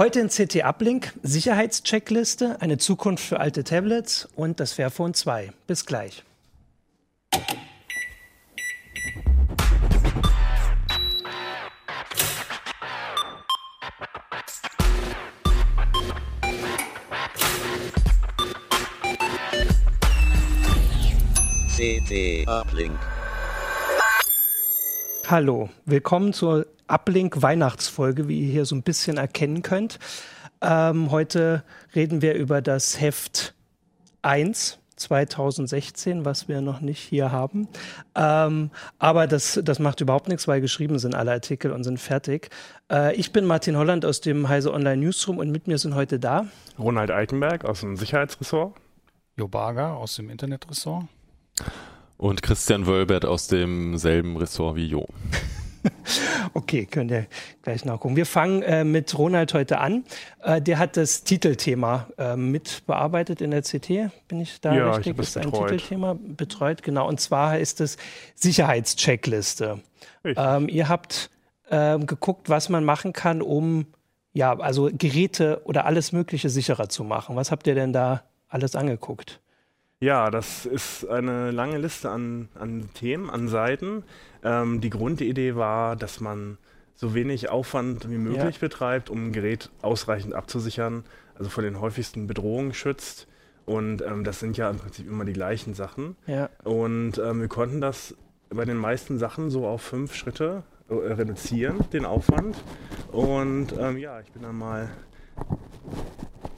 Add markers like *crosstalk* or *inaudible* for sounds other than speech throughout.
Heute in CT Uplink Sicherheitscheckliste, eine Zukunft für alte Tablets und das Fairphone 2. Bis gleich. CT Uplink. Hallo, willkommen zur Uplink Weihnachtsfolge, wie ihr hier so ein bisschen erkennen könnt. Ähm, heute reden wir über das Heft 1 2016, was wir noch nicht hier haben. Ähm, aber das, das macht überhaupt nichts, weil geschrieben sind alle Artikel und sind fertig. Äh, ich bin Martin Holland aus dem Heise Online Newsroom und mit mir sind heute da Ronald Eichenberg aus dem Sicherheitsressort. Jo Barger aus dem Internetressort. Und Christian Wölbert aus demselben Ressort wie Jo. *laughs* Okay, könnt ihr gleich nachgucken. Wir fangen äh, mit Ronald heute an. Äh, der hat das Titelthema äh, mit bearbeitet in der CT. Bin ich da Ja, ich richtig? es ist ein betreut. Titelthema betreut, genau. Und zwar ist es Sicherheitscheckliste. Ähm, ihr habt ähm, geguckt, was man machen kann, um ja, also Geräte oder alles Mögliche sicherer zu machen. Was habt ihr denn da alles angeguckt? Ja, das ist eine lange Liste an, an Themen, an Seiten. Ähm, die Grundidee war, dass man so wenig Aufwand wie möglich Ja. betreibt, um ein Gerät ausreichend abzusichern, also vor den häufigsten Bedrohungen schützt. Und ähm, das sind ja im Prinzip immer die gleichen Sachen. Ja, Und ähm, wir konnten das bei den meisten Sachen so auf fünf Schritte äh, reduzieren, den Aufwand. Und ähm, ja, ich bin dann mal.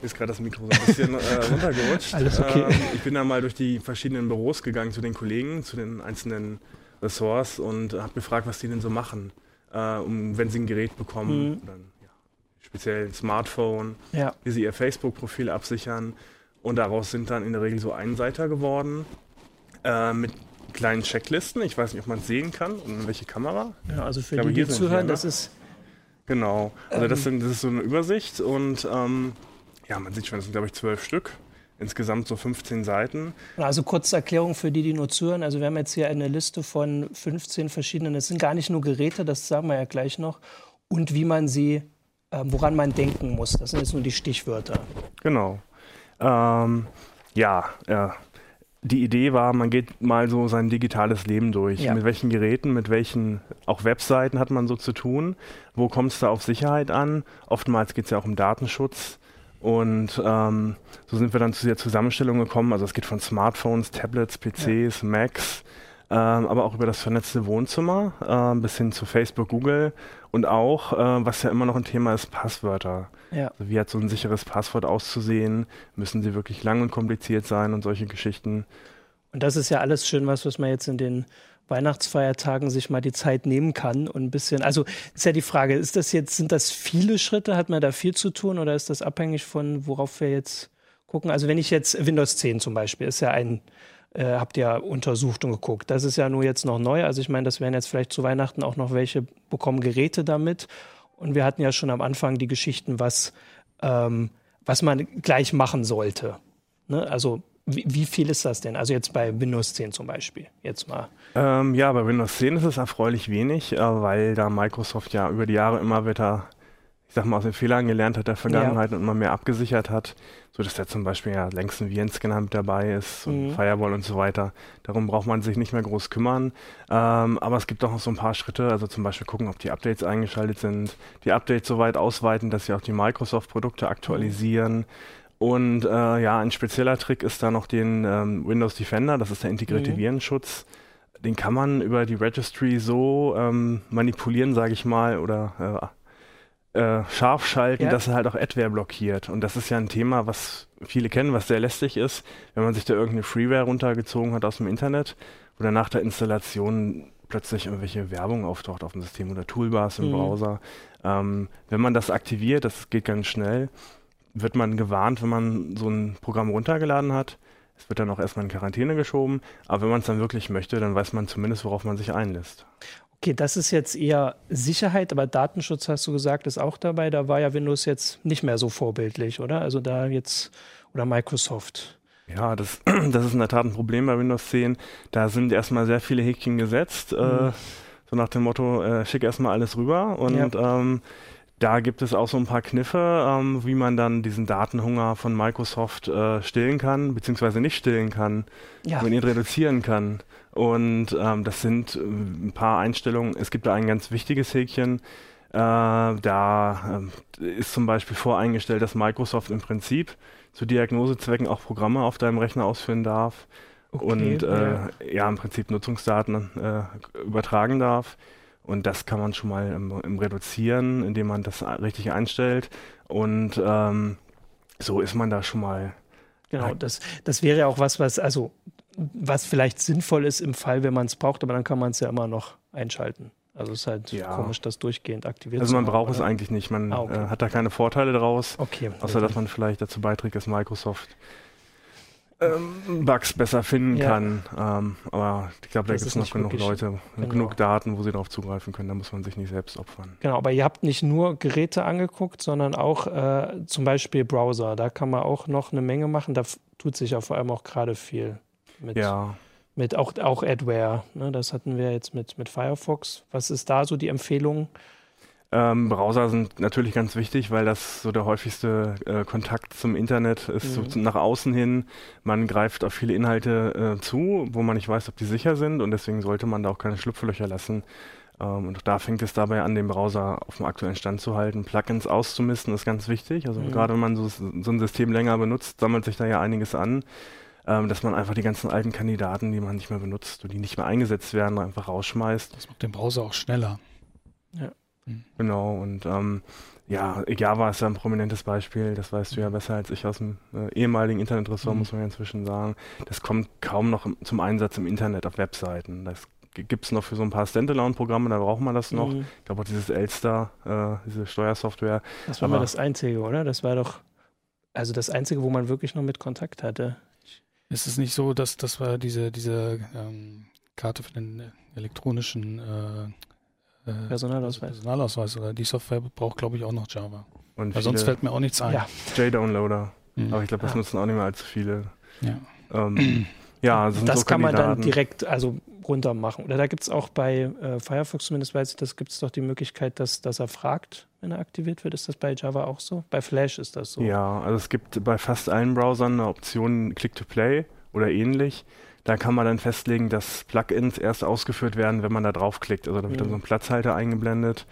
Ist gerade das Mikro so ein bisschen äh, *laughs* runtergerutscht. Alles okay. Ähm, ich bin dann mal durch die verschiedenen Büros gegangen zu den Kollegen, zu den einzelnen Ressorts und habe gefragt, was die denn so machen, äh, um, wenn sie ein Gerät bekommen, Mhm. ein, ja, speziell ein Smartphone, ja. wie sie ihr Facebook-Profil absichern. Und daraus sind dann in der Regel so Einseiter geworden äh, mit kleinen Checklisten. Ich weiß nicht, ob man es sehen kann und in welche Kamera. ja also für glaube, die, die zuhören, ne? das ist Genau. Also das, Ähm. sind, das ist so eine Übersicht und ähm, ja, man sieht schon, das sind glaube ich zwölf Stück. Insgesamt so 15 Seiten. Also kurze Erklärung für die, die nur zuhören. Also wir haben jetzt hier eine Liste von 15 verschiedenen, es sind gar nicht nur Geräte, das sagen wir ja gleich noch, und wie man sie, äh, woran man denken muss. Das sind jetzt nur die Stichwörter. Genau. Ähm, ja, ja. Die Idee war, man geht mal so sein digitales Leben durch. Ja. Mit welchen Geräten, mit welchen auch Webseiten hat man so zu tun? Wo kommt es da auf Sicherheit an? Oftmals geht es ja auch um Datenschutz. Und ähm, so sind wir dann zu der Zusammenstellung gekommen. Also es geht von Smartphones, Tablets, PCs, Macs, ähm, aber auch über das vernetzte Wohnzimmer ähm, bis hin zu Facebook, Google und auch, äh, was ja immer noch ein Thema ist, Passwörter. Ja. Also wie hat so ein sicheres Passwort auszusehen? Müssen sie wirklich lang und kompliziert sein und solche Geschichten? Und das ist ja alles schön was, was man jetzt in den Weihnachtsfeiertagen sich mal die Zeit nehmen kann und ein bisschen, also ist ja die Frage, ist das jetzt, sind das viele Schritte, hat man da viel zu tun oder ist das abhängig von, worauf wir jetzt gucken? Also wenn ich jetzt Windows 10 zum Beispiel, ist ja ein, äh, habt ihr untersucht und geguckt, das ist ja nur jetzt noch neu, also ich meine, das werden jetzt vielleicht zu Weihnachten auch noch welche bekommen Geräte damit und wir hatten ja schon am Anfang die Geschichten, was, ähm, was man gleich machen sollte. Ne? Also wie, wie viel ist das denn? Also jetzt bei Windows 10 zum Beispiel. Jetzt mal. Ähm, ja, bei Windows 10 ist es erfreulich wenig, äh, weil da Microsoft ja über die Jahre immer wieder, ich sag mal, aus den Fehlern gelernt hat der Vergangenheit und immer mehr abgesichert hat, so dass da zum Beispiel ja längst ein Virenscanner mit dabei ist und Mhm. Firewall und so weiter. Darum braucht man sich nicht mehr groß kümmern. Ähm, aber es gibt auch noch so ein paar Schritte, also zum Beispiel gucken, ob die Updates eingeschaltet sind, die Updates so weit ausweiten, dass sie auch die Microsoft-Produkte aktualisieren. Und äh, ja, ein spezieller Trick ist da noch den ähm, Windows Defender, das ist der integrierte Mhm. Virenschutz. Den kann man über die Registry so ähm, manipulieren, sage ich mal, oder äh, scharf schalten, Ja. dass er halt auch Adware blockiert. Und das ist ja ein Thema, was viele kennen, was sehr lästig ist, wenn man sich da irgendeine Freeware runtergezogen hat aus dem Internet, wo dann nach der Installation plötzlich irgendwelche Werbung auftaucht auf dem System oder Toolbars im Mhm. Browser. Ähm, wenn man das aktiviert, das geht ganz schnell, wird man gewarnt, wenn man so ein Programm runtergeladen hat. Es wird dann auch erstmal in Quarantäne geschoben, aber wenn man es dann wirklich möchte, dann weiß man zumindest, worauf man sich einlässt. Okay, das ist jetzt eher Sicherheit, aber Datenschutz hast du gesagt, ist auch dabei. Da war ja Windows jetzt nicht mehr so vorbildlich, oder? Also da jetzt, oder Microsoft. Ja, das, *clears throat* das ist in der Tat ein Problem bei Windows 10. Da sind erstmal sehr viele Häkchen gesetzt, äh, Mhm. so nach dem Motto, äh, schick erstmal alles rüber. Und ähm, da gibt es auch so ein paar Kniffe, ähm, wie man dann diesen Datenhunger von Microsoft äh, stillen kann, beziehungsweise nicht stillen kann, Ja, wenn ihn reduzieren kann. Und ähm, das sind äh, ein paar Einstellungen. Es gibt da ein ganz wichtiges Häkchen. Äh, da ähm, ist zum Beispiel voreingestellt, dass Microsoft im Prinzip zu Diagnosezwecken auch Programme auf deinem Rechner ausführen darf okay, und ja. äh, ja. im Prinzip Nutzungsdaten äh, übertragen darf. Und das kann man schon mal im, im reduzieren, indem man das richtig einstellt. Und ähm, so ist man da schon mal. Genau, das, das wäre ja auch was, was, also, was vielleicht sinnvoll ist im Fall, wenn man es braucht, aber dann kann man es ja immer noch einschalten. Also es ist halt Ja. komisch, das durchgehend aktiviert Also man braucht es eigentlich nicht. Man Ah, okay. äh, hat da keine Vorteile draus. Okay. Außer dass man vielleicht dazu beiträgt, dass Microsoft ähm, Bugs besser finden Ja. kann. Ähm, aber ich glaube, da gibt es noch genug Leute, genau. genug Daten, wo sie darauf zugreifen können. Da muss man sich nicht selbst opfern. Genau, aber ihr habt nicht nur Geräte angeguckt, sondern auch äh, zum Beispiel Browser. Da kann man auch noch eine Menge machen. Da tut sich ja vor allem auch gerade viel mit, Ja, mit auch, auch Adware. Ne? Das hatten wir jetzt mit, mit Firefox. Was ist da so die Empfehlung? Ähm, Browser sind natürlich ganz wichtig, weil das so der häufigste äh, Kontakt zum Internet ist, Mhm. so nach außen hin. Man greift auf viele Inhalte äh, zu, wo man nicht weiß, ob die sicher sind und deswegen sollte man da auch keine Schlupflöcher lassen. Ähm, und da fängt es dabei an, den Browser auf dem aktuellen Stand zu halten. Plugins auszumisten ist ganz wichtig. Also Mhm. gerade wenn man so, so ein System länger benutzt, sammelt sich da ja einiges an. Ähm, dass man einfach die ganzen alten Kandidaten, die man nicht mehr benutzt und die nicht mehr eingesetzt werden, einfach rausschmeißt. Das macht den Browser auch schneller. Genau, und ähm, ja, Java ist ja ein prominentes Beispiel, das weißt du ja besser als ich aus dem äh, ehemaligen Internetressort, Mhm. muss man ja inzwischen sagen. Das kommt kaum noch im, zum Einsatz im Internet auf Webseiten. Das gibt es noch für so ein paar Standalone-Programme, da braucht man das noch. Mhm. Ich glaube auch dieses Elster, äh, diese Steuersoftware. Das war mal Aber- das Einzige, oder? Das war doch also das Einzige, wo man wirklich noch mit Kontakt hatte. Ist es nicht so, dass das war diese, diese ähm, Karte für den elektronischen äh, äh, Personalausweis. Personalausweis oder die Software braucht, glaube ich, auch noch Java. Und Weil sonst fällt mir auch nichts ein. Ja. JDownloader. Mhm. Aber ich glaube, das Ah. nutzen auch nicht mehr allzu viele. ja. Ähm, ja, das sind das so kann man dann direkt also runter machen. Oder da gibt es auch bei äh, Firefox zumindest weiß ich, das gibt es doch die Möglichkeit, dass, dass er fragt, wenn er aktiviert wird. Ist das bei Java auch so? Bei Flash ist das so. Ja, also es gibt bei fast allen Browsern eine Option Click-to-Play oder ähnlich. Da kann man dann festlegen, dass Plugins erst ausgeführt werden, wenn man da draufklickt. Also da wird dann Mhm. so ein Platzhalter eingeblendet.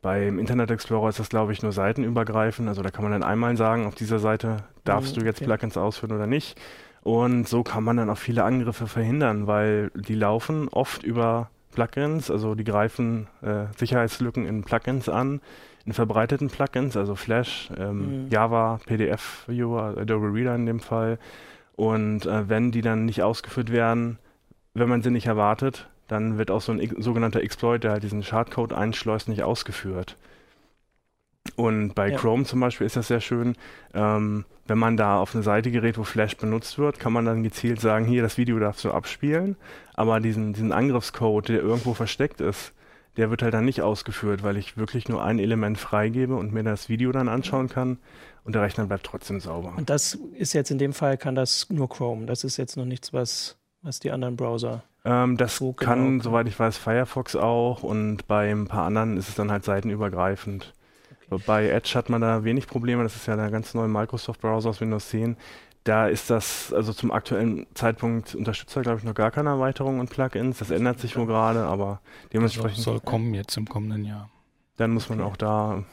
Beim Internet Explorer ist das, glaube ich, nur seitenübergreifend. Also da kann man dann einmal sagen, auf dieser Seite darfst Mhm, du jetzt okay. Plugins ausführen oder nicht. Und so kann man dann auch viele Angriffe verhindern, weil die laufen oft über Plugins, also die greifen äh, Sicherheitslücken in Plugins an, in verbreiteten Plugins, also Flash, ähm, Mhm. Java, PDF Viewer, Adobe Reader in dem Fall. Und äh, wenn die dann nicht ausgeführt werden, wenn man sie nicht erwartet, dann wird auch so ein sogenannter Exploit, der halt diesen Schadcode einschleust, nicht ausgeführt. Und bei Ja. Chrome zum Beispiel ist das sehr schön. Ähm, wenn man da auf eine Seite gerät, wo Flash benutzt wird, kann man dann gezielt sagen, hier, das Video darfst du abspielen, aber diesen, diesen Angriffscode, der irgendwo versteckt ist, der wird halt dann nicht ausgeführt, weil ich wirklich nur ein Element freigebe und mir das Video dann anschauen kann und der Rechner bleibt trotzdem sauber. Und das ist jetzt in dem Fall, kann das nur Chrome. Das ist jetzt noch nichts, was, was die anderen Browser. Ähm, das So genau, kann, okay. soweit ich weiß, Firefox auch und bei ein paar anderen ist es dann halt seitenübergreifend. Bei Edge hat man da wenig Probleme, das ist ja der ganz neue Microsoft-Browser aus Windows 10. Da ist das, also zum aktuellen Zeitpunkt unterstützt er, glaube ich, noch gar keine Erweiterungen und Plugins. Das ändert sich wohl gerade, aber Das dementsprechend, soll kommen jetzt im kommenden Jahr. dann muss man Okay. auch da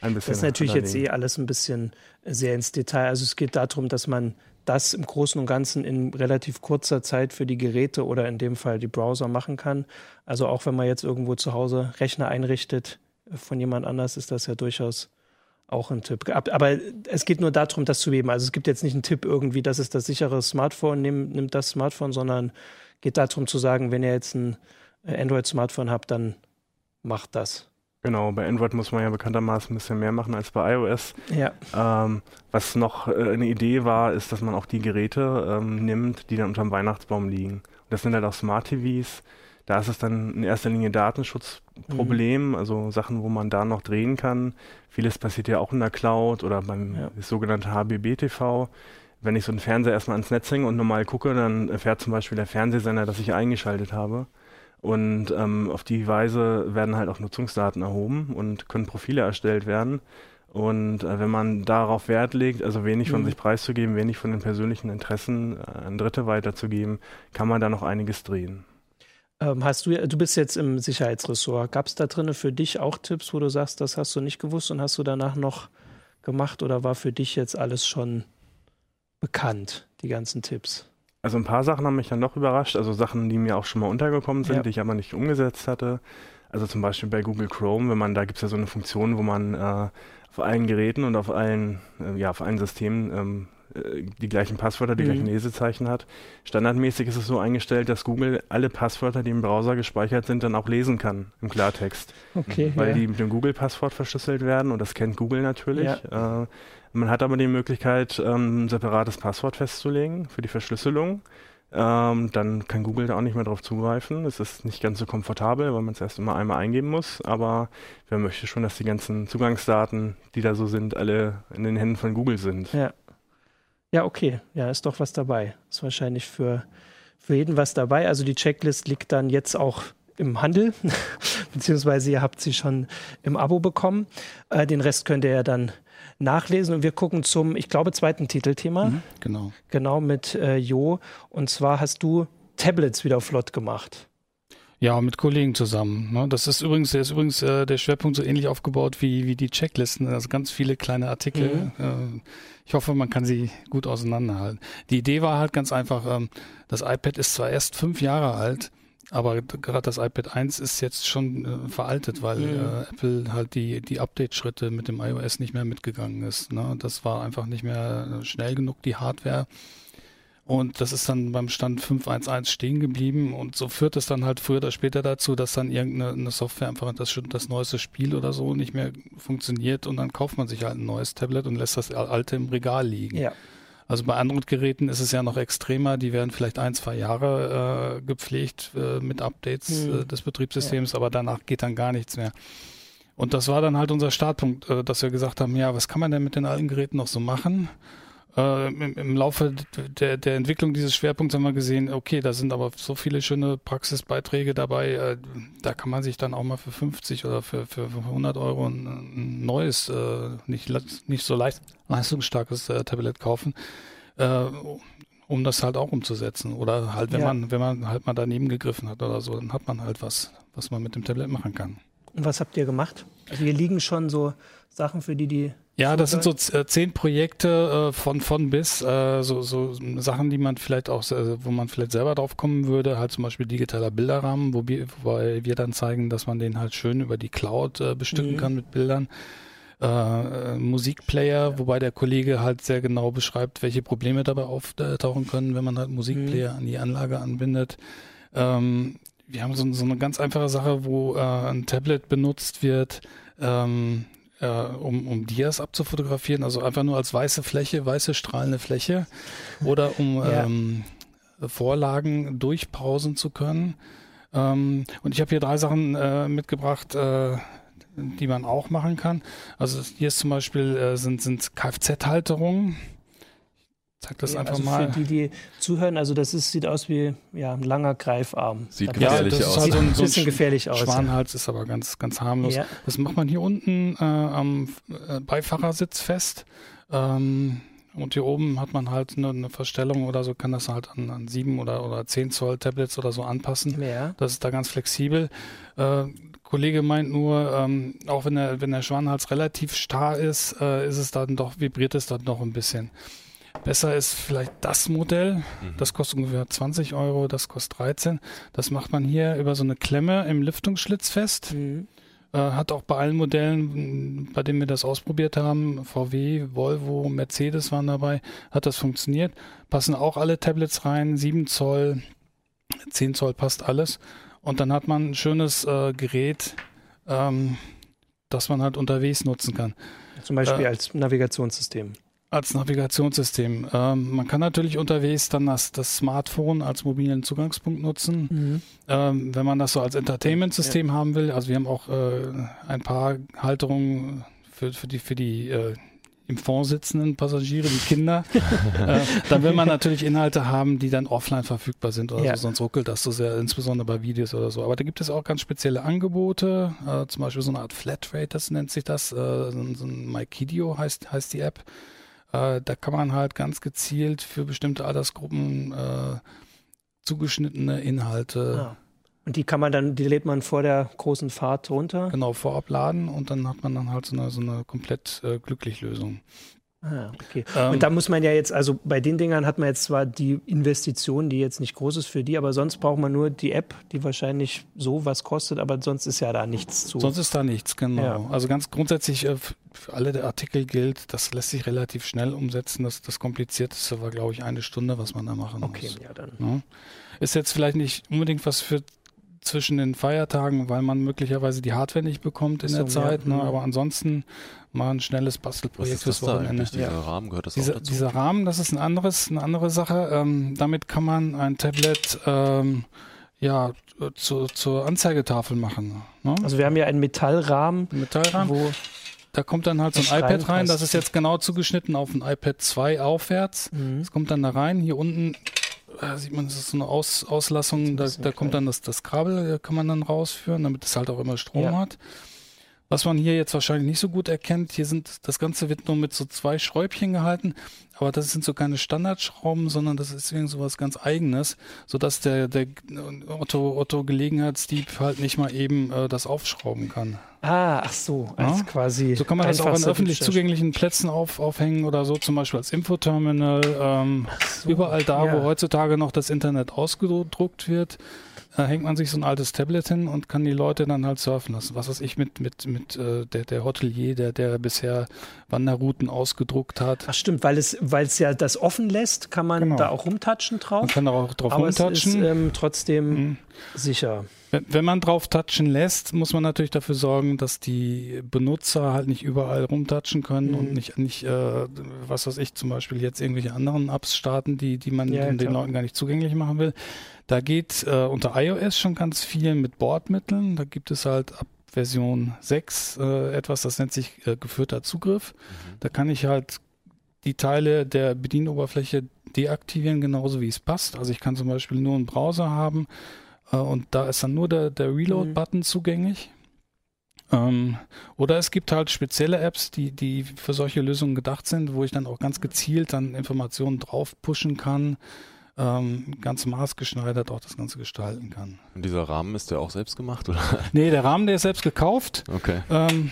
ein bisschen. Das ist natürlich jetzt eh alles ein bisschen sehr ins Detail. Also es geht darum, dass man das im Großen und Ganzen in relativ kurzer Zeit für die Geräte oder in dem Fall die Browser machen kann. Also auch wenn man jetzt irgendwo zu Hause Rechner einrichtet, von jemand anders ist das ja durchaus auch ein Tipp. Aber es geht nur darum, das zu geben. Also es gibt jetzt nicht einen Tipp irgendwie, das ist das sichere Smartphone, nimmt nimm das Smartphone, sondern geht darum zu sagen, wenn ihr jetzt ein Android-Smartphone habt, dann macht das. Genau, bei Android muss man ja bekanntermaßen ein bisschen mehr machen als bei iOS. Ja. Ähm, was noch äh, eine Idee war, ist, dass man auch die Geräte ähm, nimmt, die dann unterm Weihnachtsbaum liegen. Das sind halt auch Smart TVs. Da ist es dann in erster Linie Mhm. also Sachen, wo man da noch drehen kann. Vieles passiert ja auch in der Cloud oder beim ja. sogenannten HBB-TV. Wenn ich so einen Fernseher erstmal ans Netz hänge und normal gucke, dann erfährt zum Beispiel der Fernsehsender, dass ich eingeschaltet habe. Und ähm, auf die Weise werden halt auch Nutzungsdaten erhoben und können Profile erstellt werden. Und äh, wenn man darauf Wert legt, also wenig von mhm. sich preiszugeben, wenig von den persönlichen Interessen äh, an Dritte weiterzugeben, kann man da noch einiges drehen. Ähm, hast du, du bist jetzt im Sicherheitsressort. Gab es da drin für dich auch Tipps, wo du sagst, das hast du nicht gewusst und hast du danach noch gemacht oder war für dich jetzt alles schon bekannt, die ganzen Tipps? Also ein paar Sachen haben mich dann doch überrascht, also Sachen, die mir auch schon mal untergekommen sind, ja. die ich aber nicht umgesetzt hatte. Also zum Beispiel bei Google Chrome, wenn man, da gibt es ja so eine Funktion, wo man äh, auf allen Geräten und auf allen, äh, ja, auf allen Systemen ähm, äh, die gleichen Passwörter, die mhm. gleichen Lesezeichen hat. Standardmäßig ist es so eingestellt, dass Google alle Passwörter, die im Browser gespeichert sind, dann auch lesen kann im Klartext. Okay. Weil ja. die mit dem Google-Passwort verschlüsselt werden und das kennt Google natürlich. Ja. Äh, man hat aber die Möglichkeit, ähm, ein separates Passwort festzulegen für die Verschlüsselung. Ähm, dann kann Google da auch nicht mehr drauf zugreifen. Es ist nicht ganz so komfortabel, weil man es erst immer einmal eingeben muss. Aber wer möchte schon, dass die ganzen Zugangsdaten, die da so sind, alle in den Händen von Google sind. Ja. Ja, okay. Ja, ist doch was dabei. Ist wahrscheinlich für, für jeden was dabei. Also die Checklist liegt dann jetzt auch im Handel, *laughs* beziehungsweise ihr habt sie schon im Abo bekommen. Äh, den Rest könnt ihr ja dann nachlesen und wir gucken zum, ich glaube, zweiten Titelthema. Mhm, genau. Genau mit äh, Jo. Und zwar hast du Tablets wieder flott gemacht. Ja, mit Kollegen zusammen. Ne? Das ist übrigens, der ist übrigens äh, der Schwerpunkt so ähnlich aufgebaut wie, wie die Checklisten. Also ganz viele kleine Artikel. Mhm. Äh, ich hoffe, man kann sie gut auseinanderhalten. Die Idee war halt ganz einfach, ähm, das iPad ist zwar erst fünf Jahre alt, aber gerade das iPad 1 ist jetzt schon äh, veraltet, weil mhm. äh, Apple halt die, die Update-Schritte mit dem iOS nicht mehr mitgegangen ist. Ne? Das war einfach nicht mehr schnell genug, die Hardware. Und das ist dann beim Stand 5.1.1 stehen geblieben und so führt es dann halt früher oder später dazu, dass dann irgendeine Software einfach das, das neueste Spiel oder so nicht mehr funktioniert und dann kauft man sich halt ein neues Tablet und lässt das alte im Regal liegen. Ja. Also bei anderen Geräten ist es ja noch extremer. Die werden vielleicht ein, zwei Jahre äh, gepflegt äh, mit Updates hm. äh, des Betriebssystems, ja. aber danach geht dann gar nichts mehr. Und das war dann halt unser Startpunkt, äh, dass wir gesagt haben, ja, was kann man denn mit den alten Geräten noch so machen? Äh, im, im, Laufe der, der Entwicklung dieses Schwerpunkts haben wir gesehen, okay, da sind aber so viele schöne Praxisbeiträge dabei, äh, da kann man sich dann auch mal für 50 oder für, für 100 Euro ein, ein neues, äh, nicht, nicht so leicht, leistungsstarkes äh, Tablet kaufen, äh, um das halt auch umzusetzen. Oder halt, wenn ja. man, wenn man halt mal daneben gegriffen hat oder so, dann hat man halt was, was man mit dem Tablet machen kann. Und was habt ihr gemacht? Also hier liegen schon so Sachen, für die die ja, das sind so äh, zehn Projekte äh, von von bis, äh, so, so Sachen, die man vielleicht auch, äh, wo man vielleicht selber drauf kommen würde, halt zum Beispiel digitaler Bilderrahmen, wo wir, wobei wir dann zeigen, dass man den halt schön über die Cloud äh, bestücken mhm. kann mit Bildern. Äh, Musikplayer, wobei der Kollege halt sehr genau beschreibt, welche Probleme dabei auftauchen können, wenn man halt Musikplayer mhm. an die Anlage anbindet. Ähm, wir haben so, so, eine ganz einfache Sache, wo äh, ein Tablet benutzt wird, ähm, äh, um, um Dias abzufotografieren, also einfach nur als weiße Fläche, weiße strahlende Fläche oder um *laughs* ja. ähm, Vorlagen durchpausen zu können. Ähm, und ich habe hier drei Sachen äh, mitgebracht, äh, die man auch machen kann. Also hier ist zum Beispiel äh, sind, sind Kfz-Halterungen. Zeig das ja, einfach also mal. Für die, die zuhören, also das ist, sieht aus wie ja, ein langer Greifarm. Sieht gefährlich ja, aus. Halt so ein, bisschen gefährlich aus. Schwanenhals ist aber ganz, ganz harmlos. Ja. Das macht man hier unten äh, am äh, Beifahrersitz fest. Ähm, und hier oben hat man halt eine, eine, Verstellung oder so, kann das halt an, an 7 oder, oder 10 Zoll Tablets oder so anpassen. Ja. Das ist da ganz flexibel. Äh, Kollege meint nur, ähm, auch wenn der, wenn der Schwanenhals relativ starr ist, äh, ist es dann doch, vibriert es dann noch ein bisschen. Besser ist vielleicht das Modell. Mhm. Das kostet ungefähr 20 Euro, das kostet 13. Das macht man hier über so eine Klemme im Lüftungsschlitz fest. Mhm. Äh, hat auch bei allen Modellen, bei denen wir das ausprobiert haben, VW, Volvo, Mercedes waren dabei, hat das funktioniert. Passen auch alle Tablets rein, 7 Zoll, 10 Zoll passt alles. Und dann hat man ein schönes äh, Gerät, ähm, das man halt unterwegs nutzen kann. Zum Beispiel äh, als Navigationssystem. Als Navigationssystem. Ähm, man kann natürlich unterwegs dann das, das Smartphone als mobilen Zugangspunkt nutzen. Mhm. Ähm, wenn man das so als Entertainment-System ja. haben will, also wir haben auch äh, ein paar Halterungen für, für die, für die äh, im Fond sitzenden Passagiere, die Kinder, *laughs* äh, dann will man natürlich Inhalte haben, die dann offline verfügbar sind oder ja. so, sonst ruckelt das so sehr, insbesondere bei Videos oder so. Aber da gibt es auch ganz spezielle Angebote, äh, zum Beispiel so eine Art Flatrate, das nennt sich das, äh, so, ein MyKidio heißt, heißt die App. Äh, da kann man halt ganz gezielt für bestimmte Altersgruppen äh, zugeschnittene Inhalte. Ah. Und die kann man dann, die lädt man vor der großen Fahrt runter? Genau, vorab laden und dann hat man dann halt so eine, so eine komplett äh, glücklich Lösung. Ah, okay. Ähm, und da muss man ja jetzt, also bei den Dingern hat man jetzt zwar die Investition, die jetzt nicht groß ist für die, aber sonst braucht man nur die App, die wahrscheinlich so was kostet, aber sonst ist ja da nichts zu. Sonst ist da nichts, genau. Ja. Also ganz grundsätzlich äh, für alle der Artikel gilt, das lässt sich relativ schnell umsetzen. Das, das Komplizierteste war, glaube ich, eine Stunde, was man da machen okay, muss. Okay, ja dann. Ja. Ist jetzt vielleicht nicht unbedingt was für zwischen den Feiertagen, weil man möglicherweise die Hardware nicht bekommt in so, der Zeit. Ja. Ne? Aber ansonsten mal ein schnelles Bastelprojekt Was ist das Wochenende. Da dieser ja. Rahmen gehört das dieser, auch dazu? Dieser Rahmen, das ist ein anderes, eine andere Sache. Ähm, damit kann man ein Tablet ähm, ja zu, zur Anzeigetafel machen. Ne? Also wir haben ja einen Metallrahmen, Metallrahmen. wo da kommt dann halt so ein iPad rein. Das ist jetzt genau zugeschnitten auf ein iPad 2 aufwärts. Mhm. Das kommt dann da rein. Hier unten sieht man, das ist so eine Aus, Auslassung, da, da kommt dann das, das Kabel, da kann man dann rausführen, damit es halt auch immer Strom ja. hat. Was man hier jetzt wahrscheinlich nicht so gut erkennt, hier sind, das Ganze wird nur mit so zwei Schräubchen gehalten, aber das sind so keine Standardschrauben, sondern das ist irgendwie so was ganz Eigenes, sodass der, der Otto, Otto Gelegenheitsdieb halt nicht mal eben äh, das aufschrauben kann. Ah, ach so, als ja? quasi. So kann man das auch an öffentlich zugänglichen Plätzen auf, aufhängen oder so, zum Beispiel als Infoterminal. Ähm, so, überall da, ja. wo heutzutage noch das Internet ausgedruckt wird, äh, hängt man sich so ein altes Tablet hin und kann die Leute dann halt surfen lassen. Was weiß ich mit, mit, mit äh, der, der Hotelier, der, der bisher Wanderrouten ausgedruckt hat. Ach stimmt, weil es, weil es ja das offen lässt, kann man genau. da auch rumtatschen drauf. Man kann da auch drauf aber rumtatschen. Es ist ähm, trotzdem mhm. sicher. Wenn, wenn man drauf touchen lässt, muss man natürlich dafür sorgen, dass die Benutzer halt nicht überall rumtatschen können mhm. und nicht, nicht äh, was weiß ich, zum Beispiel jetzt irgendwelche anderen Apps starten, die, die man ja, den Leuten gar nicht zugänglich machen will. Da geht äh, unter iOS schon ganz viel mit Bordmitteln. Da gibt es halt ab Version 6 äh, etwas, das nennt sich äh, geführter Zugriff. Mhm. Da kann ich halt die Teile der Bedienoberfläche deaktivieren, genauso wie es passt. Also ich kann zum Beispiel nur einen Browser haben äh, und da ist dann nur der, der Reload-Button mhm. zugänglich. Ähm, oder es gibt halt spezielle Apps, die, die für solche Lösungen gedacht sind, wo ich dann auch ganz gezielt dann Informationen drauf pushen kann ähm, ganz maßgeschneidert auch das Ganze gestalten kann. Und dieser Rahmen ist der auch selbst gemacht, oder? *laughs* Nee, der Rahmen, der ist selbst gekauft. Okay. Ähm,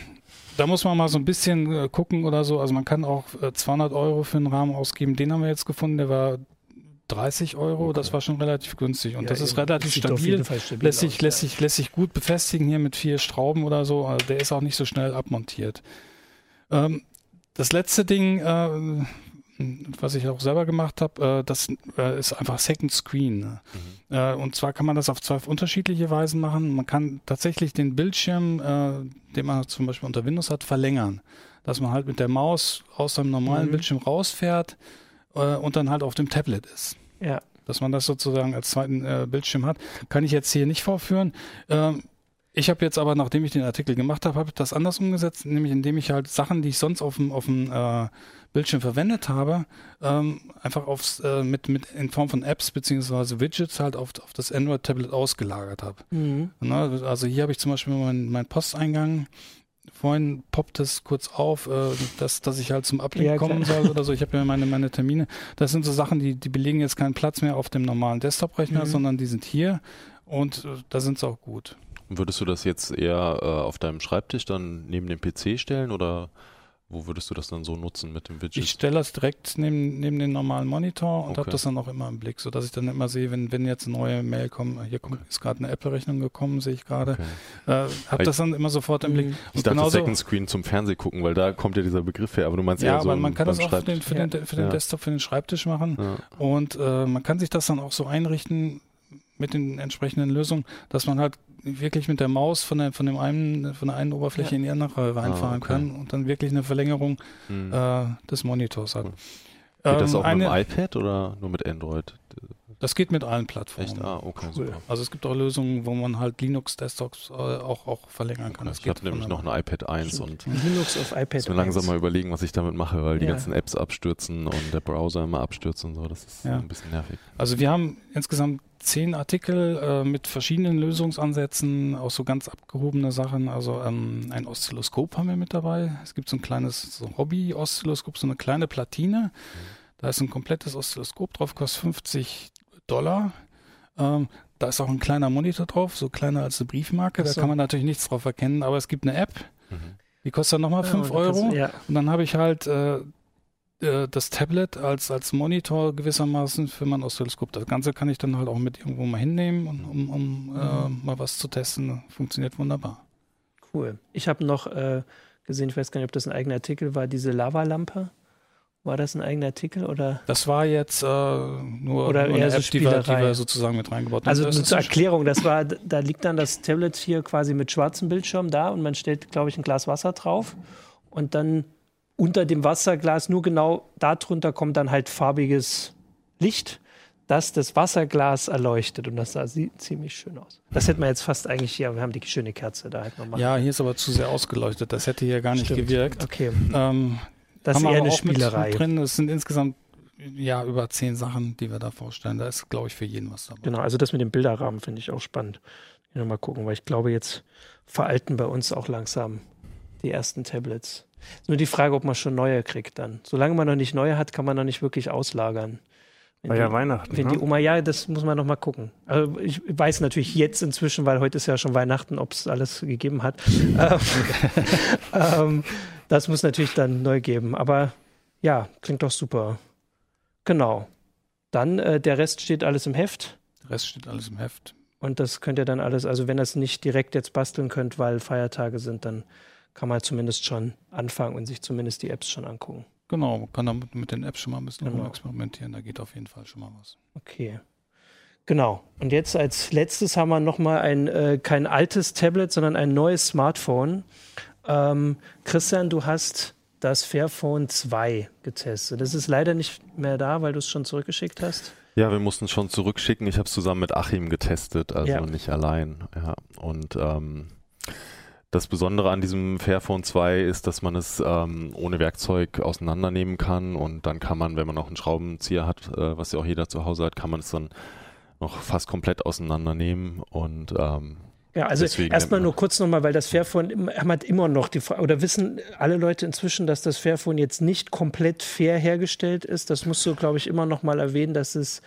da muss man mal so ein bisschen äh, gucken oder so. Also man kann auch äh, 200 Euro für einen Rahmen ausgeben. Den haben wir jetzt gefunden, der war 30 Euro, okay. das war schon relativ günstig und ja, das ist relativ stabil, stabil, lässt sich, aus, lässt, ja. sich, lässt sich gut befestigen hier mit vier Schrauben oder so, also der ist auch nicht so schnell abmontiert. Ähm, das letzte Ding, äh, was ich auch selber gemacht habe, äh, das äh, ist einfach Second Screen. Ne? Mhm. Äh, und zwar kann man das auf zwei unterschiedliche Weisen machen. Man kann tatsächlich den Bildschirm, den man zum Beispiel unter Windows hat, verlängern. Dass man halt mit der Maus aus seinem normalen mhm. Bildschirm rausfährt äh, und dann halt auf dem Tablet ist. Ja. Dass man das sozusagen als zweiten Bildschirm hat. Kann ich jetzt hier nicht vorführen. Ähm, ich habe jetzt aber, nachdem ich den Artikel gemacht habe, habe ich das anders umgesetzt, nämlich indem ich halt Sachen, die ich sonst auf dem, auf dem äh, Bildschirm verwendet habe, ähm, einfach aufs, äh, mit, mit in Form von Apps beziehungsweise Widgets halt auf, auf das Android-Tablet ausgelagert habe. Mhm. Also hier habe ich zum Beispiel meinen mein Posteingang. Vorhin poppt es kurz auf, äh, dass, dass ich halt zum Ablink ja, kommen soll oder so. Ich habe ja meine, meine *laughs* Termine. Das sind so Sachen, die, die belegen jetzt keinen Platz mehr auf dem normalen Desktop-Rechner, mhm. sondern die sind hier und äh, da sind sie auch gut. Würdest du das jetzt eher äh, auf deinem Schreibtisch dann neben dem PC stellen oder wo würdest du das dann so nutzen mit dem Widget? Ich stelle das direkt neben, neben den normalen Monitor und Okay. habe das dann auch immer im Blick, sodass ich dann immer sehe, wenn, wenn jetzt eine neue Mail kommt, hier kommt, ist gerade eine Apple-Rechnung gekommen, sehe ich gerade, Okay. äh, habe das dann immer sofort im Blick. Mhm. Ich Und dachte genauso- Second Screen zum Fernseh gucken, weil da kommt ja dieser Begriff her, aber du meinst Ja, eher so aber man kann das auch für den, für den, für den Ja. Desktop, für den Schreibtisch machen. Ja. Und äh, man kann sich das dann auch so einrichten mit den entsprechenden Lösungen, dass man halt wirklich mit der Maus von der, von dem einen, von der einen Oberfläche Ja. in die andere reinfahren Ah, okay. kann und dann wirklich eine Verlängerung Hm. äh, des Monitors hat. Cool. Geht das Ähm, auch eine, mit dem iPad oder nur mit Android? das geht mit allen Plattformen. Echt? Ah, okay, Cool. super. Also es gibt auch Lösungen, wo man halt Linux-Desktops äh, auch, auch verlängern kann. Okay. Das Ich habe nämlich noch ein iPad 1 und Linux auf iPad. muss mir langsam 1. mal überlegen, was ich damit mache, weil die Ja. ganzen Apps abstürzen und der Browser immer abstürzt und so. Das ist Ja. ein bisschen nervig. Also wir haben insgesamt zehn Artikel äh, mit verschiedenen Lösungsansätzen, auch so ganz abgehobene Sachen. Also ähm, ein Oszilloskop haben wir mit dabei. Es gibt so ein kleines so Hobby-Oszilloskop, so eine kleine Platine. Da ist ein komplettes Oszilloskop drauf, kostet 50 Dollar. Ähm, da ist auch ein kleiner Monitor drauf, so kleiner als eine Briefmarke. So. Da kann man natürlich nichts drauf erkennen, aber es gibt eine App, Mhm. die kostet dann nochmal Ja, 5 und da kannst Euro. Ja, Und dann habe ich halt äh, äh, das Tablet als, als Monitor gewissermaßen für mein Oszilloskop. Das Ganze kann ich dann halt auch mit irgendwo mal hinnehmen, um, um, um äh, mal was zu testen. Funktioniert wunderbar. cool. Ich habe noch äh, gesehen, ich weiß gar nicht, ob das ein eigener Artikel war, diese Lavalampe. War das ein eigener Artikel oder? Das war jetzt äh, nur, Oder nur eher eine so App, die wir, die wir sozusagen mit reingebaut haben. Also Das zur Erklärung, das war, da liegt dann das Tablet hier quasi mit schwarzem Bildschirm da und man stellt, glaube ich, ein Glas Wasser drauf und dann unter dem Wasserglas, nur genau darunter kommt dann halt farbiges Licht, das das Wasserglas erleuchtet und das sah sie- ziemlich schön aus. Das hätte man jetzt fast eigentlich hier, wir haben die schöne Kerze, da man machen. ja, hier ist aber zu sehr ausgeleuchtet. Das hätte hier gar nicht Stimmt. gewirkt. Okay, Ähm, das ist eher eine Spielerei. Drin. Es sind insgesamt ja über zehn Sachen, die wir da vorstellen. Da ist, glaube ich, für jeden was dabei. Genau, also das mit dem Bilderrahmen finde ich auch spannend. Mal gucken, weil ich glaube, jetzt veralten bei uns auch langsam die ersten Tablets. Ist Nur die Frage, ob man schon neue kriegt dann. Solange man noch nicht neue hat, kann man noch nicht wirklich auslagern. Wenn War ja die, Weihnachten. wenn ne? die Oma, ja, das muss man noch mal gucken. Also ich weiß natürlich jetzt inzwischen, weil heute ist ja schon Weihnachten, ob es alles gegeben hat. *laughs* ähm, ähm, das muss natürlich dann neu geben. Aber ja, klingt doch super. Genau. Dann äh, der Rest steht alles im Heft. Der Rest steht alles im Heft. Und das könnt ihr dann alles, also wenn ihr es nicht direkt jetzt basteln könnt, weil Feiertage sind, dann kann man zumindest schon anfangen und sich zumindest die Apps schon angucken. Genau, man kann damit mit den Apps schon mal ein bisschen Genau. experimentieren. Da geht auf jeden Fall schon mal was. Okay. Genau. Und jetzt als letztes haben wir nochmal ein, äh, kein altes Tablet, sondern ein neues Smartphone. Ähm, Christian, du hast das Fairphone 2 getestet. Das ist leider nicht mehr da, weil du es schon zurückgeschickt hast. Ja, wir mussten es schon zurückschicken. Ich habe es zusammen mit Achim getestet, also Ja. nicht allein. Ja. Und ähm, das Besondere an diesem Fairphone 2 ist, dass man es ähm, ohne Werkzeug auseinandernehmen kann und dann kann man, wenn man auch einen Schraubenzieher hat, äh, was ja auch jeder zu Hause hat, kann man es dann noch fast komplett auseinandernehmen und ähm, Ja, also erstmal nur kurz nochmal, weil das Fairphone hat immer noch die Frage, oder wissen alle Leute inzwischen, dass das Fairphone jetzt nicht komplett fair hergestellt ist? Das musst du, glaube ich, immer noch mal erwähnen, dass es,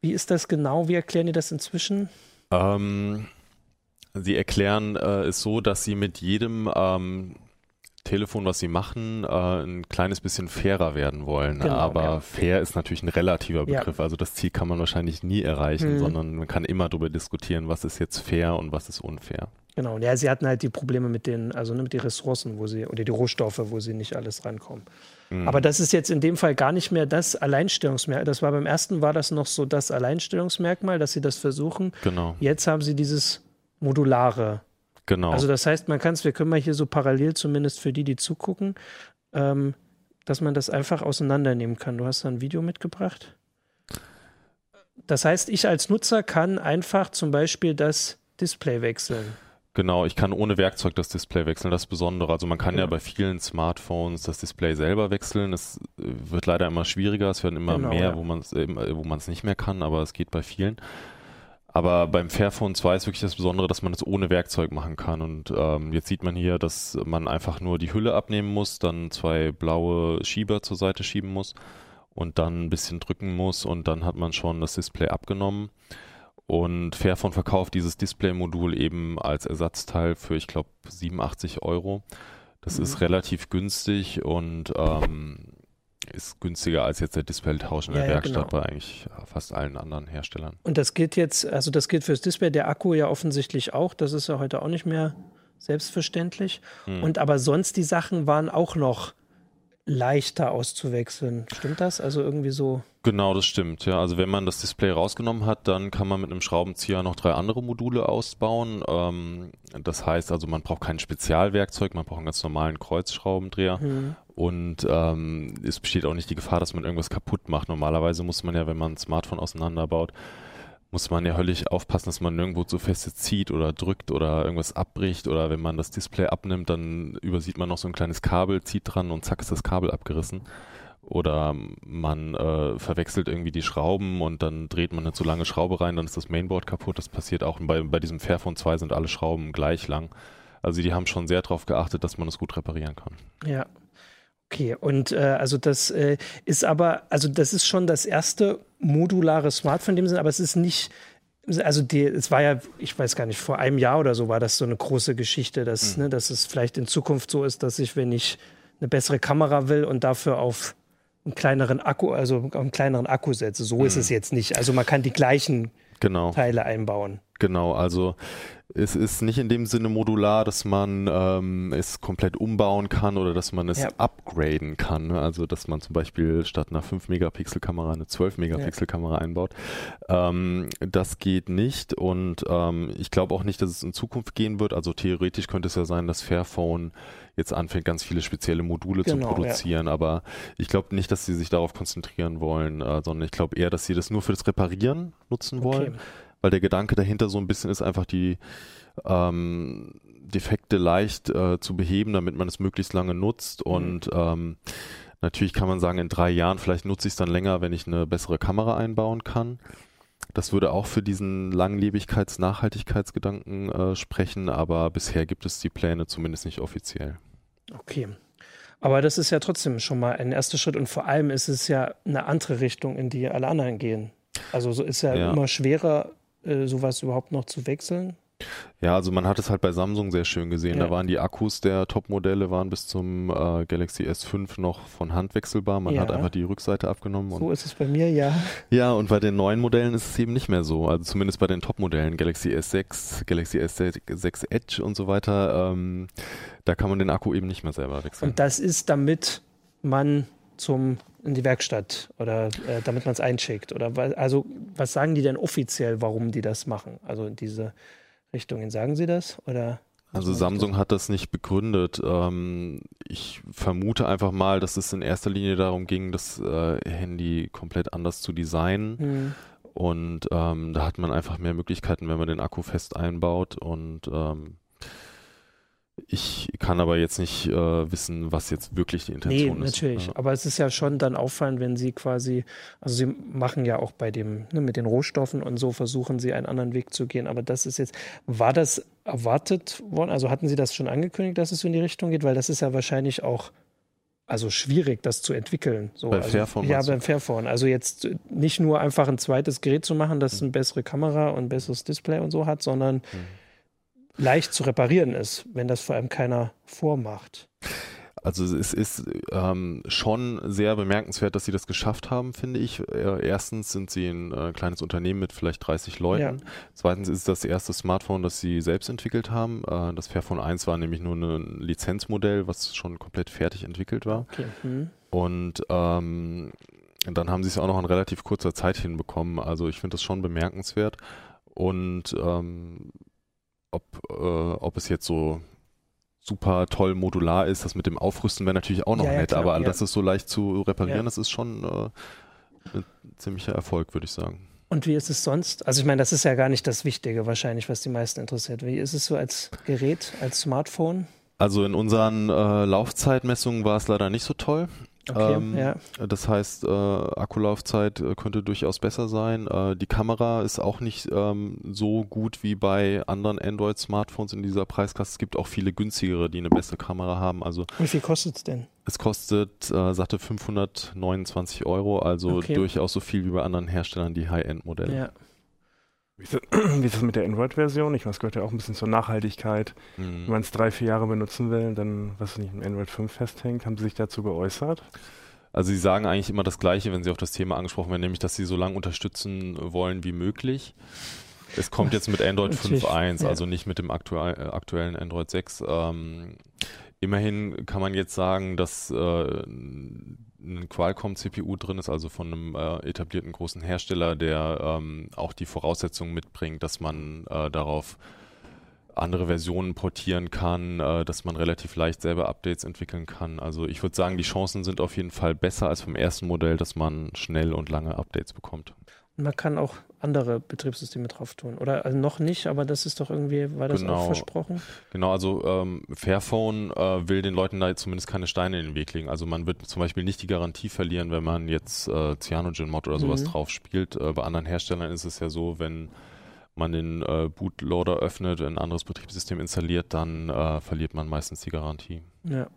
wie ist das genau? Wie erklären die das inzwischen? Ähm, sie erklären äh, es so, dass sie mit jedem ähm, Telefon, was sie machen, äh, ein kleines bisschen fairer werden wollen. Genau, Aber ja. fair ist natürlich ein relativer Ja. Begriff. Also das Ziel kann man wahrscheinlich nie erreichen, Mhm. sondern man kann immer darüber diskutieren, was ist jetzt fair und was ist unfair. Genau, ja, sie hatten halt die Probleme mit den, also ne, mit den Ressourcen, wo sie, oder die Rohstoffe, wo sie nicht alles rankommen. Mhm. Aber das ist jetzt in dem Fall gar nicht mehr das Alleinstellungsmerkmal. Das war beim ersten, war das noch so das Alleinstellungsmerkmal, dass sie das versuchen. genau, Jetzt haben sie dieses Modulare. genau. Also das heißt, man kann es, wir können mal hier so parallel zumindest für die, die zugucken, ähm, dass man das einfach auseinandernehmen kann. Du hast da ein Video mitgebracht. Das heißt, ich als Nutzer kann einfach zum Beispiel das Display wechseln. Genau, ich kann ohne Werkzeug das Display wechseln, das Besondere. Also man kann ja Genau. bei vielen Smartphones das Display selber wechseln. Es äh, wird leider immer schwieriger, es werden immer Genau, mehr, ja. wo man es äh, wo man es nicht mehr kann, aber es geht bei vielen. Aber beim Fairphone 2 ist wirklich das Besondere, dass man es ohne Werkzeug machen kann. Und ähm, jetzt sieht man hier, dass man einfach nur die Hülle abnehmen muss, dann zwei blaue Schieber zur Seite schieben muss und dann ein bisschen drücken muss und dann hat man schon das Display abgenommen. Und Fairphone verkauft dieses Display-Modul eben als Ersatzteil für, ich glaube, 87 Euro. Das Mhm. ist relativ günstig und ähm, ist günstiger als jetzt der Display-Tausch in der Ja, Werkstatt genau. bei eigentlich fast allen anderen Herstellern. Und das gilt jetzt, also das gilt fürs Display, der Akku ja offensichtlich auch. Das ist ja heute auch nicht mehr selbstverständlich. Hm. Und aber sonst die Sachen waren auch noch leichter auszuwechseln. Stimmt das? Also irgendwie so. Genau, das stimmt. Ja, also wenn man das Display rausgenommen hat, dann kann man mit einem Schraubenzieher noch drei andere Module ausbauen. Ähm, das heißt also, man braucht kein Spezialwerkzeug, man braucht einen ganz normalen Kreuzschraubendreher. Hm. Und ähm, es besteht auch nicht die Gefahr, dass man irgendwas kaputt macht. Normalerweise muss man ja, wenn man ein Smartphone auseinanderbaut, muss man ja höllisch aufpassen, dass man nirgendwo zu feste zieht oder drückt oder irgendwas abbricht. Oder wenn man das Display abnimmt, dann übersieht man noch so ein kleines Kabel, zieht dran und zack ist das Kabel abgerissen. Oder man äh, verwechselt irgendwie die Schrauben und dann dreht man eine zu lange Schraube rein, dann ist das Mainboard kaputt. Das passiert auch. Und bei, bei diesem Fairphone 2 sind alle Schrauben gleich lang. Also die haben schon sehr darauf geachtet, dass man das gut reparieren kann. Ja. Okay, und äh, also das äh, ist aber, also das ist schon das erste modulare Smartphone in dem Sinne, aber es ist nicht, also die, es war ja, ich weiß gar nicht, vor einem Jahr oder so war das so eine große Geschichte, dass, Mhm. ne, dass es vielleicht in Zukunft so ist, dass ich, wenn ich eine bessere Kamera will und dafür auf einen kleineren Akku, also auf einen kleineren Akku setze. So ist Mhm. es jetzt nicht. Also man kann die gleichen Genau. Teile einbauen. Genau, also es ist nicht in dem Sinne modular, dass man ähm, es komplett umbauen kann oder dass man es Ja. upgraden kann. ne? Also dass man zum Beispiel statt einer 5-Megapixel-Kamera eine 12-Megapixel-Kamera einbaut. Ähm, das geht nicht und ähm, ich glaube auch nicht, dass es in Zukunft gehen wird. Also theoretisch könnte es ja sein, dass Fairphone jetzt anfängt, ganz viele spezielle Module Genau, zu ja. produzieren, aber ich glaube nicht, dass sie sich darauf konzentrieren wollen, äh, sondern ich glaube eher, dass sie das nur für das Reparieren nutzen wollen Okay. Weil der Gedanke dahinter so ein bisschen ist, einfach die ähm, Defekte leicht äh, zu beheben, damit man es möglichst lange nutzt. Mhm. Und ähm, natürlich kann man sagen, in drei Jahren, vielleicht nutze ich es dann länger, wenn ich eine bessere Kamera einbauen kann. Das würde auch für diesen Langlebigkeits-Nachhaltigkeitsgedanken äh, sprechen, aber bisher gibt es die Pläne zumindest nicht offiziell. Okay. Aber das ist ja trotzdem schon mal ein erster Schritt und vor allem ist es ja eine andere Richtung, in die alle anderen gehen. Also so ist ja, Ja. immer schwerer, äh, sowas überhaupt noch zu wechseln. Ja, also man hat es halt bei Samsung sehr schön gesehen. Ja. Da waren die Akkus der Top-Modelle waren bis zum äh, Galaxy S5 noch von Hand wechselbar. Man Ja. hat einfach die Rückseite abgenommen. Und, So ist es bei mir, ja. ja, und bei den neuen Modellen ist es eben nicht mehr so. Also zumindest bei den Top-Modellen, Galaxy S6, Galaxy S6 Edge und so weiter, ähm, da kann man den Akku eben nicht mehr selber wechseln. Und das ist, damit man zum in die Werkstatt oder äh, damit man es einschickt. Oder also was sagen die denn offiziell, warum die das machen? Also in diese Richtungen. Sagen sie das? Oder Also Samsung hat das nicht begründet. Ähm, ich vermute einfach mal, dass es in erster Linie darum ging, das äh, Handy komplett anders zu designen. Hm. Und ähm, da hat man einfach mehr Möglichkeiten, wenn man den Akku fest einbaut. Und ähm, ich kann aber jetzt nicht äh, wissen, was jetzt wirklich die Nee, Intention ist. natürlich. Ja. Aber es ist ja schon dann auffallend, wenn sie quasi, also sie machen ja auch bei dem, ne, mit den Rohstoffen und so versuchen sie einen anderen Weg zu gehen. Aber das ist jetzt, war das erwartet worden? Also hatten sie das schon angekündigt, dass es so in die Richtung geht? Weil das ist ja wahrscheinlich auch, also schwierig, das zu entwickeln. So, Bei also, Fairphone Ja, beim Fairphone. Also jetzt nicht nur einfach ein zweites Gerät zu machen, das eine bessere Kamera und ein besseres Display und so hat, sondern Mhm. Leicht zu reparieren ist, wenn das vor allem keiner vormacht. Also es ist ähm, schon sehr bemerkenswert, dass sie das geschafft haben, finde ich. Äh, erstens sind sie ein äh, kleines Unternehmen mit vielleicht 30 Leuten. Ja. Zweitens ist es das erste Smartphone, das sie selbst entwickelt haben. Äh, das Fairphone 1 war nämlich nur ein Lizenzmodell, was schon komplett fertig entwickelt war. Okay. Hm. Und ähm, dann haben sie es auch noch in relativ kurzer Zeit hinbekommen. Also ich finde das schon bemerkenswert. Und ähm, ob, äh, ob es jetzt so super toll modular ist, das mit dem Aufrüsten wäre natürlich auch noch Ja, ja, nett, klar, aber ja. das ist so leicht zu reparieren, Ja. das ist schon äh, ein ziemlicher Erfolg, würde ich sagen. Und wie ist es sonst? Also ich meine, das ist ja gar nicht das Wichtige wahrscheinlich, was die meisten interessiert. Wie ist es so als Gerät, als Smartphone? Also in unseren äh, Laufzeitmessungen war es leider nicht so toll. Okay, Ähm, ja. Das heißt, äh, Akkulaufzeit äh, könnte durchaus besser sein. Äh, die Kamera ist auch nicht ähm, so gut wie bei anderen Android-Smartphones in dieser Preisklasse. Es gibt auch viele günstigere, die eine bessere Kamera haben. Also Wie viel kostet es denn? es kostet äh, satte 529 Euro, also Okay. durchaus so viel wie bei anderen Herstellern die High-End-Modelle. Ja. Wie ist, das, *clears throat* wie ist das mit der Android-Version? Ich meine, es gehört ja auch ein bisschen zur Nachhaltigkeit. Mhm. Wenn man es drei, vier Jahre benutzen will, dann, was nicht, im Android 5 festhängt. Haben Sie sich dazu geäußert? Also sie sagen eigentlich immer das Gleiche, wenn sie auf das Thema angesprochen werden, nämlich, dass sie so lange unterstützen wollen wie möglich. Es kommt jetzt mit *laughs* Android 5.1, ja. also nicht mit dem aktuell, äh, aktuellen Android 6. Ähm, immerhin kann man jetzt sagen, dass äh, ein Qualcomm-CPU drin ist, also von einem äh, etablierten großen Hersteller, der ähm, auch die Voraussetzungen mitbringt, dass man äh, darauf andere Versionen portieren kann, äh, dass man relativ leicht selber Updates entwickeln kann. Also ich würde sagen, die Chancen sind auf jeden Fall besser als vom ersten Modell, dass man schnell und lange Updates bekommt. Und man kann auch andere Betriebssysteme drauf tun. Oder also noch nicht, aber das ist doch irgendwie, war das genau. auch versprochen? Genau, also ähm, Fairphone äh, will den Leuten da zumindest keine Steine in den Weg legen. Also man wird zum Beispiel nicht die Garantie verlieren, wenn man jetzt äh, Cyanogen-Mod oder sowas mhm. drauf spielt. Äh, bei anderen Herstellern ist es ja so, wenn man den äh, Bootloader öffnet, ein anderes Betriebssystem installiert, dann äh, verliert man meistens die Garantie. Ja.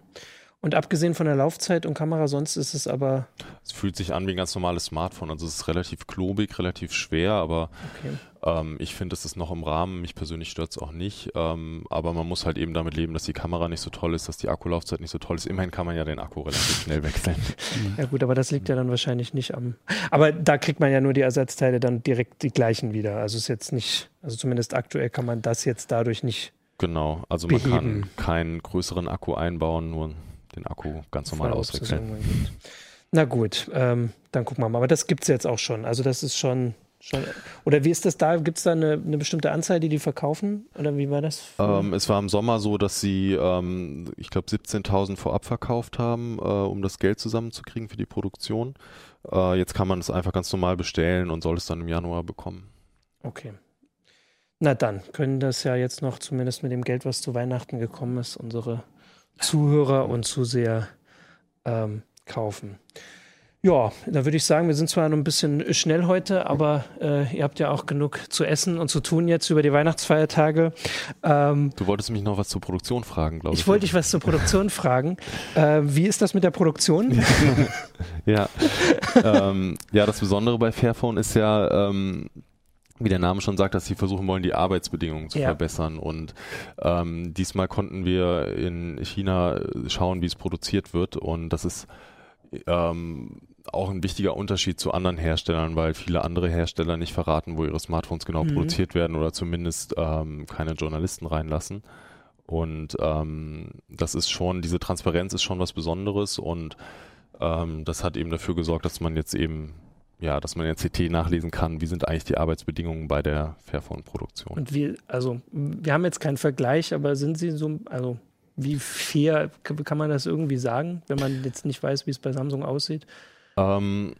Und abgesehen von der Laufzeit und Kamera, sonst ist es aber. Es fühlt sich an wie ein ganz normales Smartphone. Also es ist relativ klobig, relativ schwer, aber okay. ähm, ich finde, es ist noch im Rahmen. Mich persönlich stört es auch nicht. Ähm, aber man muss halt eben damit leben, dass die Kamera nicht so toll ist, dass die Akkulaufzeit nicht so toll ist. Immerhin kann man ja den Akku relativ schnell wechseln. *laughs* Ja gut, aber das liegt ja dann wahrscheinlich nicht am. Aber da kriegt man ja nur die Ersatzteile dann direkt die gleichen wieder. Also ist jetzt nicht, also zumindest aktuell kann man das jetzt dadurch nicht. Genau, also man kann keinen größeren Akku einbauen, nur den Akku ganz normal Voll, auswechseln. Na gut, ähm, dann gucken wir mal. Aber das gibt es jetzt auch schon. Also das ist schon, schon. Oder wie ist das da? Gibt es da eine, eine, bestimmte Anzahl, die die verkaufen? Oder wie war das? Ähm, es war im Sommer so, dass sie, ähm, ich glaube, 17.000 vorab verkauft haben, äh, um das Geld zusammenzukriegen für die Produktion. Äh, jetzt kann man es einfach ganz normal bestellen und soll es dann im Januar bekommen. Okay. Na dann können das ja jetzt noch zumindest mit dem Geld, was zu Weihnachten gekommen ist, unsere Zuhörer und Zuseher ähm, kaufen. Ja, da würde ich sagen, wir sind zwar noch ein bisschen schnell heute, aber äh, ihr habt ja auch genug zu essen und zu tun jetzt über die Weihnachtsfeiertage. Ähm, du wolltest mich noch was zur Produktion fragen, glaube ich. Ich wollte dich was zur Produktion *laughs* fragen. Äh, wie ist das mit der Produktion? *laughs* ja, ähm, ja, das Besondere bei Fairphone ist ja, ähm, wie der Name schon sagt, dass sie versuchen wollen, die Arbeitsbedingungen zu ja. verbessern. Und ähm, diesmal konnten wir in China schauen, wie es produziert wird. Und das ist ähm, auch ein wichtiger Unterschied zu anderen Herstellern, weil viele andere Hersteller nicht verraten, wo ihre Smartphones genau mhm. produziert werden oder zumindest ähm, keine Journalisten reinlassen. Und ähm, das ist schon, diese Transparenz ist schon was Besonderes und ähm, das hat eben dafür gesorgt, dass man jetzt eben ja, dass man in der CT nachlesen kann, wie sind eigentlich die Arbeitsbedingungen bei der Fairphone-Produktion. Und wie, also wir haben jetzt keinen Vergleich, aber sind sie so, also wie fair kann man das irgendwie sagen, wenn man jetzt nicht weiß, wie es bei Samsung aussieht? Ähm,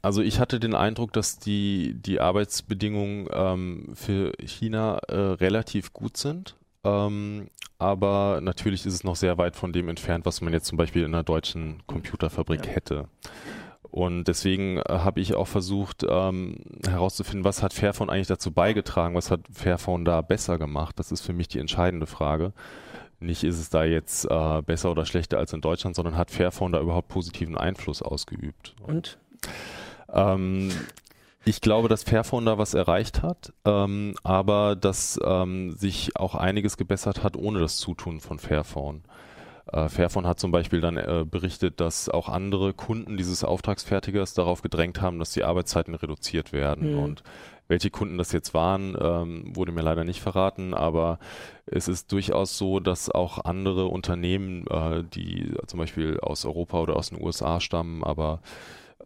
also ich hatte den Eindruck, dass die, die Arbeitsbedingungen ähm, für China äh, relativ gut sind. Ähm, aber natürlich ist es noch sehr weit von dem entfernt, was man jetzt zum Beispiel in einer deutschen Computerfabrik ja. hätte. Und deswegen äh, habe ich auch versucht ähm, herauszufinden, was hat Fairphone eigentlich dazu beigetragen, was hat Fairphone da besser gemacht. Das ist für mich die entscheidende Frage. Nicht ist es da jetzt äh, besser oder schlechter als in Deutschland, sondern hat Fairphone da überhaupt positiven Einfluss ausgeübt. Und? Ähm, ich glaube, dass Fairphone da was erreicht hat, ähm, aber dass ähm, sich auch einiges gebessert hat ohne das Zutun von Fairphone. Äh, Fairphone hat zum Beispiel dann äh, berichtet, dass auch andere Kunden dieses Auftragsfertigers darauf gedrängt haben, dass die Arbeitszeiten reduziert werden. Mhm. Und welche Kunden das jetzt waren, ähm, wurde mir leider nicht verraten, aber es ist durchaus so, dass auch andere Unternehmen, äh, die zum Beispiel aus Europa oder aus den USA stammen, aber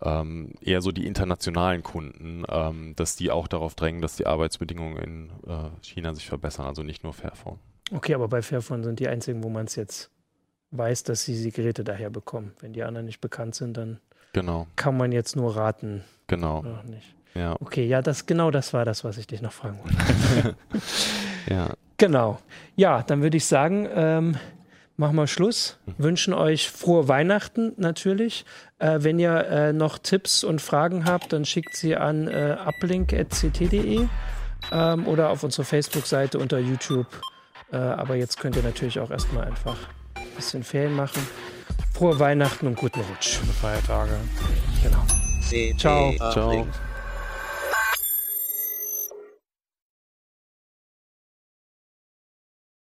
ähm, eher so die internationalen Kunden, ähm, dass die auch darauf drängen, dass die Arbeitsbedingungen in äh, China sich verbessern, also nicht nur Fairphone. Okay, aber bei Fairphone sind die einzigen, wo man es jetzt weiß, dass sie die Geräte daher bekommen. Wenn die anderen nicht bekannt sind, dann genau. kann man jetzt nur raten. Genau. nicht. Ja. Okay, ja, das genau das war das, was ich dich noch fragen wollte. *laughs* ja. Genau. Ja, dann würde ich sagen, ähm, machen wir Schluss. Mhm. Wünschen euch frohe Weihnachten natürlich. Äh, wenn ihr äh, noch Tipps und Fragen habt, dann schickt sie an äh, uplink.ct.de ähm, oder auf unsere Facebook-Seite unter YouTube. Äh, aber jetzt könnt ihr natürlich auch erstmal einfach bisschen Ferien machen. Frohe Weihnachten und guten Rutsch. Schöne Feiertage. Genau. Ciao. Ciao.